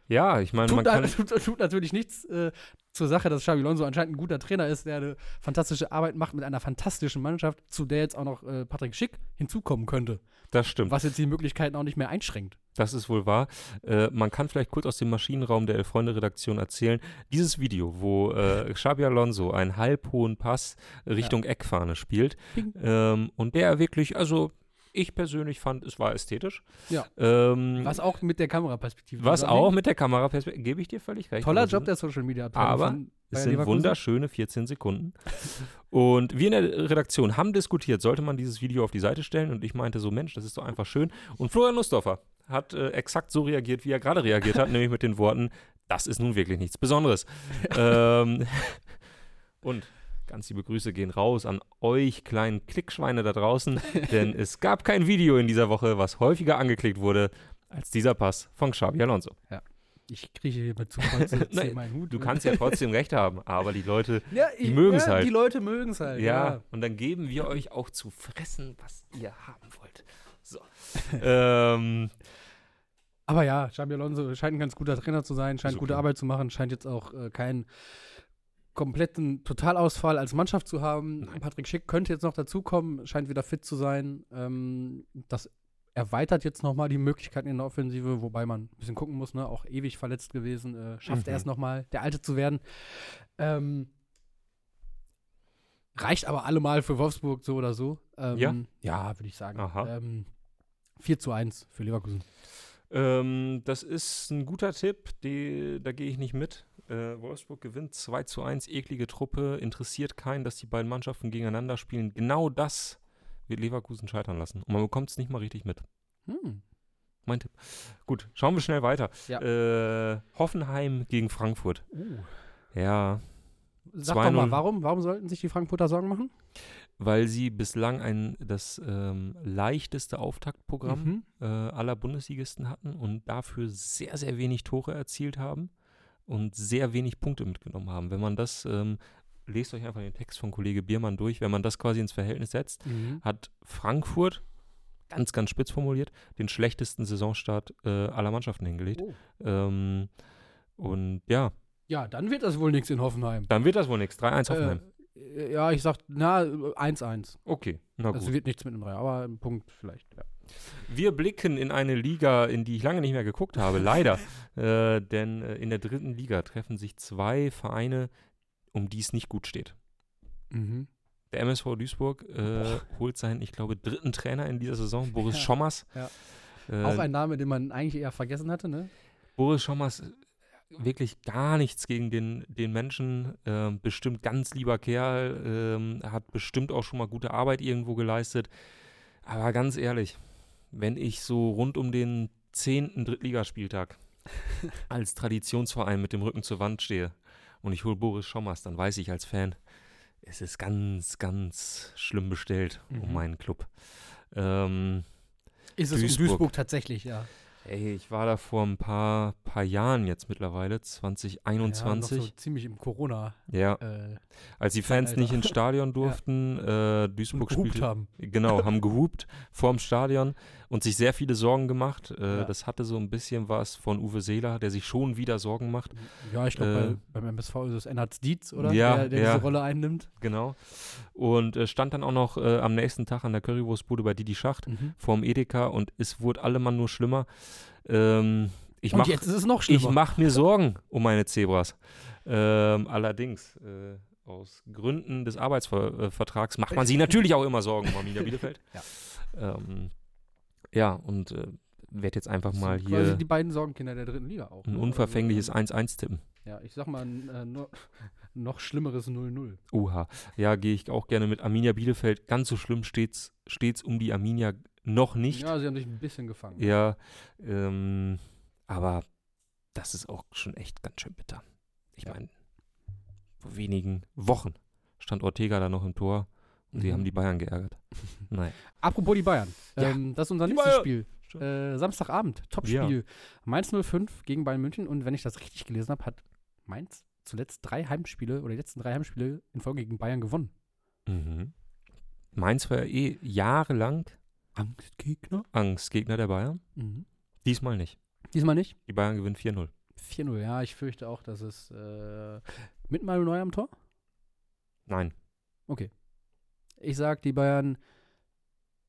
Ja, ich meine, man kann. (laughs) Tut, tut, natürlich nichts äh, zur Sache, dass Xabi Alonso anscheinend ein guter Trainer ist, der eine fantastische Arbeit macht mit einer fantastischen Mannschaft, zu der jetzt auch noch äh, Patrick Schick hinzukommen könnte. Das stimmt. Was jetzt die Möglichkeiten auch nicht mehr einschränkt. Das ist wohl wahr. Äh, man kann vielleicht kurz aus dem Maschinenraum der Elf-Freunde-Redaktion erzählen. Dieses Video, wo äh, Xabi Alonso einen halbhohen Pass Richtung ja. Eckfahne spielt ähm, und der wirklich, also ich persönlich fand, es war ästhetisch. Ja. Ähm, was auch mit der Kameraperspektive. Was auch mit der Kameraperspektive, gebe ich dir völlig recht. Toller Job der Social Media Abteilung. Aber es sind wunderschöne 14 Sekunden. (laughs) und wir in der Redaktion haben diskutiert, sollte man dieses Video auf die Seite stellen? Und ich meinte so, Mensch, das ist doch einfach schön. Und Florian Nussdorfer hat äh, exakt so reagiert, wie er gerade reagiert hat, (laughs) nämlich mit den Worten, das ist nun wirklich nichts Besonderes. ähm, (laughs) und Ganz liebe Grüße gehen raus an euch kleinen Klickschweine da draußen, (laughs) denn es gab kein Video in dieser Woche, was häufiger angeklickt wurde als dieser Pass von Xabi Alonso. Ja. Ich kriege hier Zufall zu, zu meinen Hut. Du kannst ja trotzdem recht haben, aber die Leute, ja, die mögen es ja, halt. Die Leute mögen es halt. Ja, ja, und dann geben wir euch auch zu fressen, was ihr haben wollt. So. (laughs) ähm, aber ja, Xabi Alonso scheint ein ganz guter Trainer zu sein, scheint gute Arbeit zu machen, scheint jetzt auch äh, kein kompletten Totalausfall als Mannschaft zu haben. Nein. Patrick Schick könnte jetzt noch dazukommen, scheint wieder fit zu sein. Ähm, das erweitert jetzt nochmal die Möglichkeiten in der Offensive, wobei man ein bisschen gucken muss, ne? auch ewig verletzt gewesen, äh, schafft mhm. er es nochmal, der Alte zu werden. Ähm, reicht aber allemal für Wolfsburg so oder so. Ähm, ja? Ja, würde ich sagen. Ähm, 4 zu 1 für Leverkusen. Ähm, das ist ein guter Tipp, die, da gehe ich nicht mit. Äh, Wolfsburg gewinnt 2 zu 1, eklige Truppe, interessiert keinen, dass die beiden Mannschaften gegeneinander spielen. Genau das wird Leverkusen scheitern lassen. Und man bekommt es nicht mal richtig mit. Hm. Mein Tipp. Gut, schauen wir schnell weiter. Ja. Äh, Hoffenheim gegen Frankfurt. Uh. Ja. Sag doch mal, warum, warum sollten sich die Frankfurter Sorgen machen? Weil sie bislang ein, das ähm, leichteste Auftaktprogramm mhm. äh, aller Bundesligisten hatten und dafür sehr, sehr wenig Tore erzielt haben und sehr wenig Punkte mitgenommen haben. Wenn man das, ähm, lest euch einfach den Text von Kollege Biermann durch, wenn man das quasi ins Verhältnis setzt, mhm. hat Frankfurt, ganz, ganz spitz formuliert, den schlechtesten Saisonstart äh, aller Mannschaften hingelegt. Oh. Ähm, und ja. Ja, dann wird das wohl nichts in Hoffenheim. Dann wird das wohl nichts. 3-1 Hoffenheim. Äh, ja, ich sag, na, 1-1. Okay, na gut. Also wird nichts mit einem 3, aber ein Punkt vielleicht, ja. Wir blicken in eine Liga, in die ich lange nicht mehr geguckt habe, leider. (laughs) äh, denn äh, in der dritten Liga treffen sich zwei Vereine, um die es nicht gut steht. Mhm. Der MSV Duisburg äh, holt seinen, ich glaube, dritten Trainer in dieser Saison, Boris ja. Schommers. Ja. Äh, Auch ein Name, den man eigentlich eher vergessen hatte, ne? Boris Schommers, wirklich gar nichts gegen den, den Menschen. Ähm, bestimmt ganz lieber Kerl, ähm, hat bestimmt auch schon mal gute Arbeit irgendwo geleistet. Aber ganz ehrlich, wenn ich so rund um den zehnten Drittligaspieltag (laughs) als Traditionsverein mit dem Rücken zur Wand stehe und ich hole Boris Schommers, dann weiß ich als Fan, es ist ganz, ganz schlimm bestellt mhm. um meinen Club. Ähm, ist es Duisburg. um Duisburg tatsächlich, ja. Ey, ich war da vor ein paar, paar Jahren jetzt mittlerweile, Ja, noch 2021. so ziemlich im Corona. Ja, Äh, als die Fans Alter. nicht ins Stadion (laughs) durften, äh, Duisburg spielte, haben. Genau, haben (laughs) gehupt vorm Stadion und sich sehr viele Sorgen gemacht. Äh, Ja. Das hatte so ein bisschen was von Uwe Seeler, der sich schon wieder Sorgen macht. Ja, ich glaube, Äh, bei, beim MSV ist es Ennard Dietz, oder? Ja, der, der ja. diese Rolle einnimmt. Genau. Und äh, stand dann auch noch äh, am nächsten Tag an der Currywurstbude bei Didi Schacht vorm Edeka und es wurde allemann nur schlimmer. Ähm, ich Und mach, jetzt ist es noch ich schlimmer. mach mir Sorgen um meine Zebras. Ähm, allerdings, äh, aus Gründen des Arbeitsvertrags macht man sich natürlich auch immer Sorgen um Arminia Bielefeld. (laughs) Ja. Ähm, ja, und äh, werde jetzt einfach mal sind quasi hier die beiden Sorgenkinder der dritten Liga auch. ein ne? unverfängliches Also, 1-1 tippen. ja, ich sag mal, ein äh, no, (laughs) noch schlimmeres 0-0. Uha. Ja, gehe ich auch gerne mit Arminia Bielefeld. Ganz so schlimm steht's, steht's um die Arminia noch nicht. Ja, sie haben sich ein bisschen gefangen. Ja, ähm, aber das ist auch schon echt ganz schön bitter. Ich Ja. meine, vor wenigen Wochen stand Ortega da noch im Tor und die Mhm. haben die Bayern geärgert. (laughs) Nein. Apropos die Bayern. Ja. Ähm, das ist unser Die nächstes Bayern. Spiel. Äh, Samstagabend, Topspiel. Mainz 05 gegen Bayern München. Und wenn ich das richtig gelesen habe, hat Mainz zuletzt drei Heimspiele oder die letzten drei Heimspiele in Folge gegen Bayern gewonnen. Mhm. Mainz war ja eh jahrelang Angstgegner? Angstgegner der Bayern. Mhm. Diesmal nicht. Diesmal nicht. Die Bayern gewinnen 4-0. 4-0, ja, ich fürchte auch, dass es äh, mit Manuel Neuer am Tor. Nein. Ich sag, die Bayern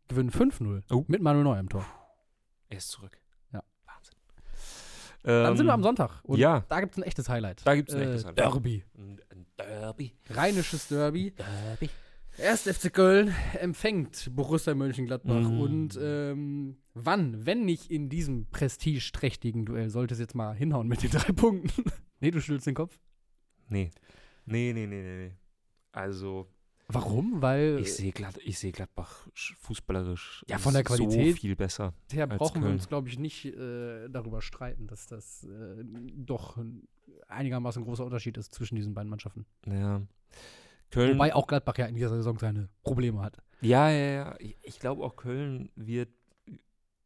gewinnen 5-0 Oh. mit Manuel Neuer am Tor. Er ist zurück. Ja. Wahnsinn. Dann sind wir Ähm, am Sonntag. Und ja. da gibt es ein echtes Highlight. Da gibt's ein äh, echtes Highlight. Derby. Ein Derby. Rheinisches Derby. Derby. Erst FC Köln empfängt Borussia Mönchengladbach. Mhm. Und ähm, wann, wenn nicht in diesem prestigeträchtigen Duell, sollte es jetzt mal hinhauen mit den drei Punkten. (laughs) nee, du schüttelst den Kopf. Nee. Nee, nee, nee, nee, nee. Also, Warum? Weil ich sehe Glad ich seh Gladbach sch- fußballerisch Ja, von der so Qualität viel besser. Daher brauchen wir uns, glaube ich, nicht äh, darüber streiten, dass das äh, doch ein einigermaßen großer Unterschied ist zwischen diesen beiden Mannschaften. Ja. Köln. Wobei auch Gladbach ja in dieser Saison seine Probleme hat. ja, ja, ja. Ich, ich glaube auch Köln wird,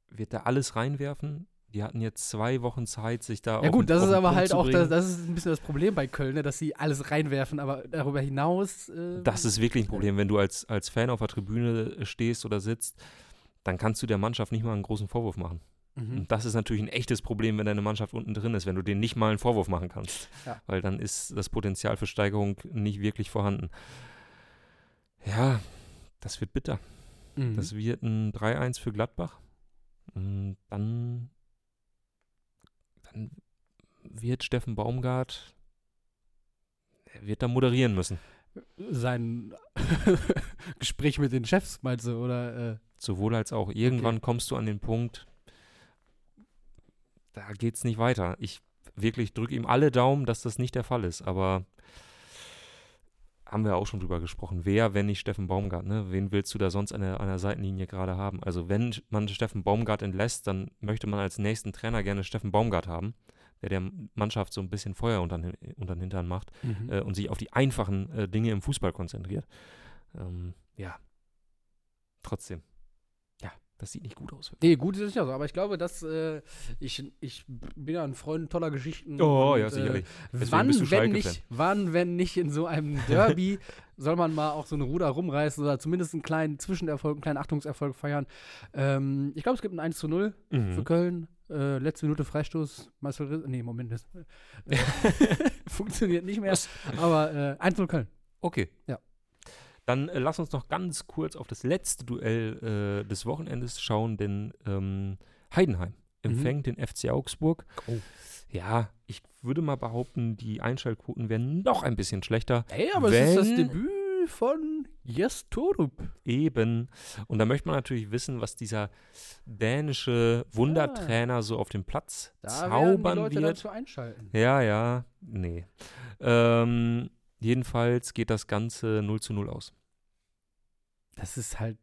wird da alles reinwerfen. Die hatten jetzt zwei Wochen Zeit, sich da Ja gut, das ist aber Punkt halt auch, das, das ist ein bisschen das Problem bei Köln, ne, dass sie alles reinwerfen, aber darüber hinaus. Äh, Das ist wirklich ein Problem, wenn du als, als Fan auf der Tribüne stehst oder sitzt, dann kannst du der Mannschaft nicht mal einen großen Vorwurf machen. Mhm. Und das ist natürlich ein echtes Problem, wenn deine Mannschaft unten drin ist, wenn du denen nicht mal einen Vorwurf machen kannst. Ja. Weil dann ist das Potenzial für Steigerung nicht wirklich vorhanden. Ja, das wird bitter. Mhm. Das wird ein 3-1 für Gladbach. Und dann, dann wird Steffen Baumgart, er wird da moderieren müssen. Sein (laughs) Gespräch mit den Chefs, meinst du, oder? Äh, Sowohl als auch. Irgendwann kommst du an den Punkt, da geht's nicht weiter. Ich wirklich drücke ihm alle Daumen, dass das nicht der Fall ist. Aber haben wir auch schon drüber gesprochen. Wer, wenn nicht Steffen Baumgart, ne? Wen willst du da sonst an der, an der Seitenlinie gerade haben? Also wenn man Steffen Baumgart entlässt, dann möchte man als nächsten Trainer gerne Steffen Baumgart haben, der der Mannschaft so ein bisschen Feuer unter, den- unter den Hintern macht mhm. äh, und sich auf die einfachen äh, Dinge im Fußball konzentriert. Ähm, ja. Trotzdem. Das sieht nicht gut aus. Nee, gut ist es ja so, aber ich glaube, dass äh, ich, ich bin ja ein Freund toller Geschichten. Oh, und, ja, sicherlich. Deswegen Wann bist du wenn, nicht, wann, wenn nicht in so einem Derby, (laughs) soll man mal auch so eine Ruder rumreißen oder zumindest einen kleinen Zwischenerfolg, einen kleinen Achtungserfolg feiern. Ähm, ich glaube, es gibt ein 1 zu 0 für Mhm. Köln. Äh, letzte Minute Freistoß. Marcel Riss, nee, Moment. Das, äh, (laughs) (laughs) funktioniert nicht mehr. Aber äh, 1 0 Köln. Okay. Ja. Dann äh, lass uns noch ganz kurz auf das letzte Duell äh, des Wochenendes schauen, denn ähm, Heidenheim empfängt den FC Augsburg. Oh. Ja, ich würde mal behaupten, die Einschaltquoten wären noch ein bisschen schlechter. Ey, aber es ist das Debüt von Jes Torup. Eben. Und da möchte man natürlich wissen, was dieser dänische Wundertrainer so auf dem Platz Da werden die zaubern Leute wird. dazu einschalten. Ja, ja, nee. Ähm, jedenfalls geht das Ganze 0 zu 0 aus. Das ist halt.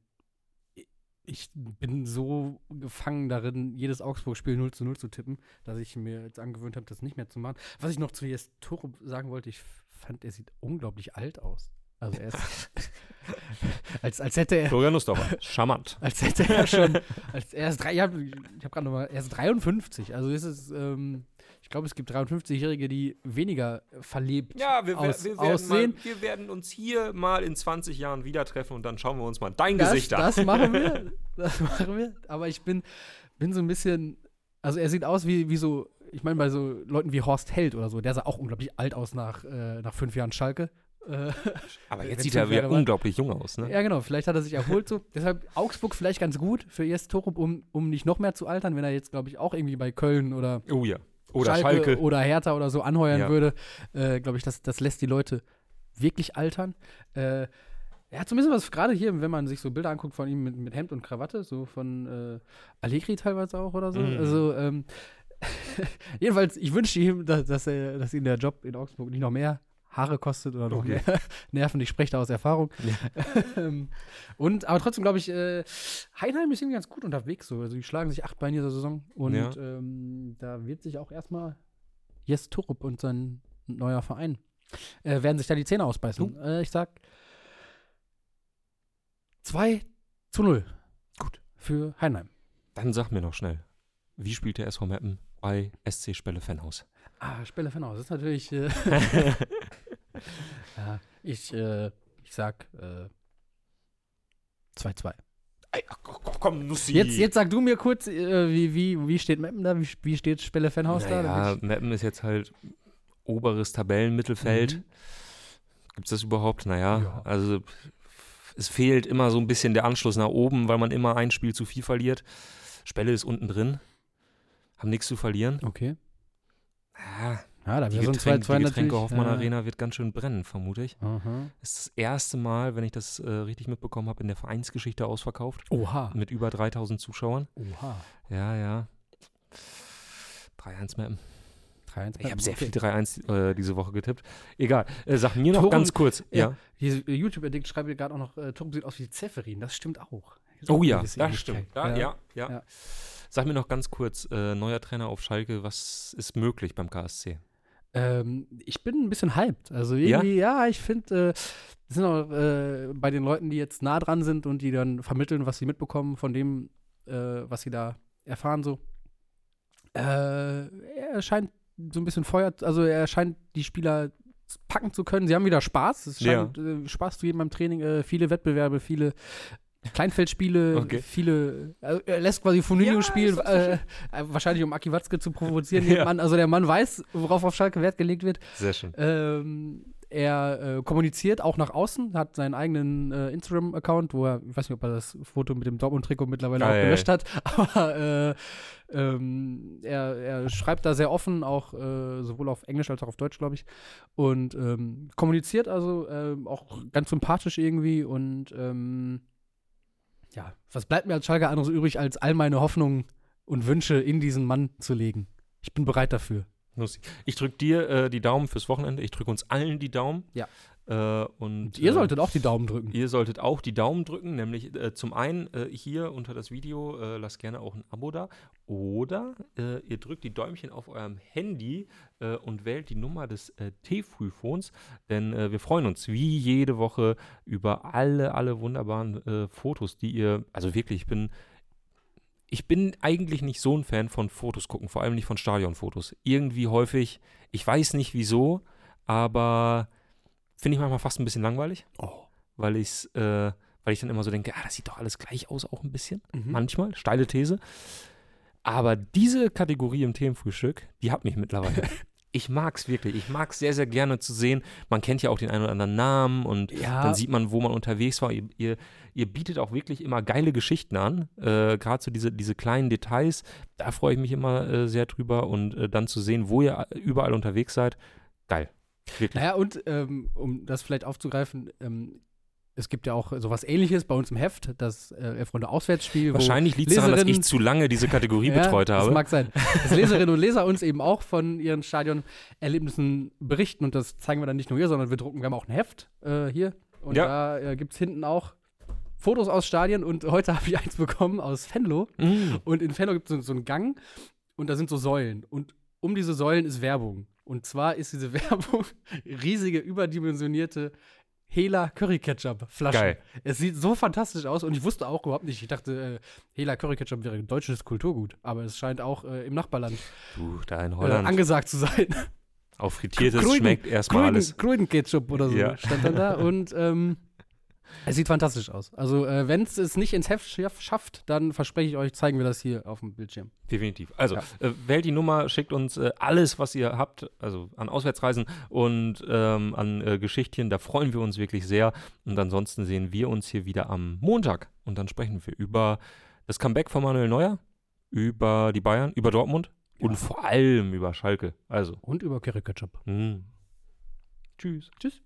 Ich bin so gefangen darin, jedes Augsburg-Spiel 0 zu 0 zu tippen, dass ich mir jetzt angewöhnt habe, das nicht mehr zu machen. Was ich noch zu Jes Torup sagen wollte, ich fand, er sieht unglaublich alt aus. Also er ist. (laughs) Als, als hätte er. Florian Nussdorfer, charmant. (laughs) Als hätte er schon. Als, er ist drei, ich habe hab gerade nochmal. Er ist 53. Also ist es. Ähm, ich glaube, es gibt 53-Jährige, die weniger verlebt Ja, wir, aus, wir, werden aussehen. mal, wir werden uns hier mal in 20 Jahren wieder treffen und dann schauen wir uns mal dein Das, Gesicht an. das machen wir. (laughs) Das machen wir. Aber ich bin, bin so ein bisschen. Also er sieht aus wie, wie so. Ich meine, bei so Leuten wie Horst Held oder so, der sah auch unglaublich alt aus nach, äh, nach fünf Jahren Schalke. Äh, Aber (laughs) jetzt sieht er wieder unglaublich jung aus, ne? Ja, genau. Vielleicht hat er sich erholt so. Deshalb Augsburg vielleicht ganz gut für Jes Torup, um, um nicht noch mehr zu altern, wenn er jetzt, glaube ich, auch irgendwie bei Köln oder Oh ja. Oder Schalke. oder Hertha oder so anheuern Ja. würde. Äh, glaube ich, das, das lässt die Leute wirklich altern. Äh, er hat so ein bisschen was, gerade hier, wenn man sich so Bilder anguckt von ihm mit, mit Hemd und Krawatte, so von äh, Allegri teilweise auch oder so. Mhm. Also, ähm, (laughs) jedenfalls, ich wünsche ihm, dass, dass, er, dass ihn der Job in Augsburg nicht noch mehr Haare kostet oder noch Okay. mehr (laughs) Nerven. Ich spreche da aus Erfahrung. (laughs) Ähm, und, aber trotzdem glaube ich, äh, Heinheim ist irgendwie ganz gut unterwegs. So. Also, die schlagen sich acht Beine in dieser Saison. Und Ja. ähm, da wird sich auch erstmal Jes Torup und sein neuer Verein äh, werden sich da die Zähne ausbeißen. Äh, ich sag 2 zu 0. Gut. Für Heinheim. Dann sag mir noch schnell, wie spielt der SV Meppen bei SC Spelle Fanhaus? Ah, Spelle Fenhaus. Das ist natürlich. Äh, (laughs) ja, ich, äh, ich sag äh, 2-2. Ey, ach, komm, komm, Nussi. Jetzt, jetzt sag du mir kurz, äh, wie, wie, wie steht Meppen da? Wie, wie steht Spelle Fenhaus da? naja, Damit Meppen ist jetzt halt oberes Tabellenmittelfeld. Mhm. Gibt es das überhaupt? Naja, Ja. also es fehlt immer so ein bisschen der Anschluss nach oben, weil man immer ein Spiel zu viel verliert. Spelle ist unten drin. Haben nichts zu verlieren. Okay. Ja, Ja, da die so ein Getränk, 2-2 die Getränke. Hoffmann ja. Arena wird ganz schön brennen, vermute ich. Aha. Ist das erste Mal, wenn ich das äh, richtig mitbekommen habe, in der Vereinsgeschichte ausverkauft. Oha. Mit über 3000 Zuschauern. Oha. Ja, ja. 3-1 Mappen. 3-1. Ich habe sehr viel 3-1 äh, diese Woche getippt. Egal. Äh, sag mir noch Tore- ganz kurz. Ja. Ja. Hier, YouTube-Addict schreibt gerade auch noch, äh, Torup sieht aus wie Zeferin. Das stimmt auch. Das ist auch Oh ja, das stimmt. Ja, ja, ja. Ja. Sag mir noch ganz kurz, äh, neuer Trainer auf Schalke, was ist möglich beim KSC? Ähm, ich bin ein bisschen hyped. Also Ja? irgendwie, ja, ich finde, äh, das sind auch äh, bei den Leuten, die jetzt nah dran sind und die dann vermitteln, was sie mitbekommen von dem, äh, was sie da erfahren, so. Äh, er scheint so ein bisschen Feuer, also er scheint die Spieler packen zu können. Sie haben wieder Spaß. Es Ja. scheint äh, Spaß zu geben beim Training. Äh, viele Wettbewerbe, viele Kleinfeldspiele, Okay. viele. Also er lässt quasi Funinho Ja, spielen, äh, äh, wahrscheinlich um Aki Watzke zu provozieren. (laughs) Ja. Der Mann, also der Mann weiß, worauf auf Schalke Wert gelegt wird. Sehr schön. Ähm, er äh, kommuniziert auch nach außen, hat seinen eigenen äh, Instagram-Account, wo er, ich weiß nicht, ob er das Foto mit dem Dortmund-Trikot mittlerweile Ah, auch ja, gelöscht hat, (laughs) aber äh, ähm, er, er schreibt da sehr offen, auch äh, sowohl auf Englisch als auch auf Deutsch, glaube ich, und ähm, kommuniziert also auch ganz sympathisch irgendwie und ähm, ja, was bleibt mir als Schalke anderes übrig, als all meine Hoffnungen und Wünsche in diesen Mann zu legen? Ich bin bereit dafür. Ich drücke dir äh, die Daumen fürs Wochenende. Ich drücke uns allen die Daumen. Ja. Äh, und Und ihr äh, solltet auch die Daumen drücken. Ihr solltet auch die Daumen drücken, nämlich äh, zum einen äh, hier unter das Video, äh, lasst gerne auch ein Abo da. Oder äh, ihr drückt die Däumchen auf eurem Handy und wählt die Nummer des äh, T-Frühphones, denn wir freuen uns wie jede Woche über alle, alle wunderbaren Fotos, die ihr, also wirklich, ich bin, ich bin eigentlich nicht so ein Fan von Fotos gucken, vor allem nicht von Stadionfotos. Irgendwie häufig, ich weiß nicht wieso, aber finde ich manchmal fast ein bisschen langweilig Oh. weil ich's, äh, weil ich dann immer so denke, ah, das sieht doch alles gleich aus, auch ein bisschen. Mhm. Manchmal, steile These. Aber diese Kategorie im Themenfrühstück, die hat mich mittlerweile. (laughs) ich mag's wirklich. Ich mag's sehr, sehr gerne zu sehen. Man kennt ja auch den einen oder anderen Namen und Ja. dann sieht man, wo man unterwegs war. Ihr, ihr, ihr bietet auch wirklich immer geile Geschichten an. Äh, Gerade so diese, diese kleinen Details, da freue ich mich immer äh, sehr drüber. Und äh, dann zu sehen, wo ihr überall unterwegs seid, geil. Wirklich. Naja, und ähm, um das vielleicht aufzugreifen, ähm, es gibt ja auch sowas ähnliches bei uns im Heft, das äh, Elf-Runde Auswärtsspiel. Wahrscheinlich liegt es daran, dass ich zu lange diese Kategorie (laughs) Ja, betreut habe. Das mag sein. Dass Leserinnen und Leser uns eben auch von ihren Stadionerlebnissen berichten und das zeigen wir dann nicht nur hier, sondern wir drucken, wir haben auch ein Heft äh, hier und Ja. da äh, gibt es hinten auch Fotos aus Stadien und heute (laughs) habe ich eins bekommen aus Venlo Mm. und in Venlo gibt es so, so einen Gang und da sind so Säulen und um diese Säulen ist Werbung und zwar ist diese (laughs) Werbung riesige, überdimensionierte Hela Curry Ketchup Flaschen. Geil. Es sieht so fantastisch aus und ich wusste auch überhaupt nicht. Ich dachte, äh, Hela Curry Ketchup wäre deutsches Kulturgut, aber es scheint auch äh, im Nachbarland Du, da in äh, Holland. angesagt zu sein. (laughs) auf Frittiertes schmeckt erstmal alles. Grünen Ketchup oder so Ja. stand dann da und ähm, es sieht fantastisch aus. Also, äh, wenn es es nicht ins Heft schaff- schafft, dann verspreche ich euch, zeigen wir das hier auf dem Bildschirm. Definitiv. Also, Ja. äh, wählt die Nummer, schickt uns äh, alles, was ihr habt, also an Auswärtsreisen und ähm, an äh, Geschichtchen. Da freuen wir uns wirklich sehr. Und ansonsten sehen wir uns hier wieder am Montag. Und dann sprechen wir über das Comeback von Manuel Neuer, über die Bayern, über Dortmund Ja. und vor allem über Schalke. Also, Und über Curry Ketchup. mh. tschüss. Tschüss.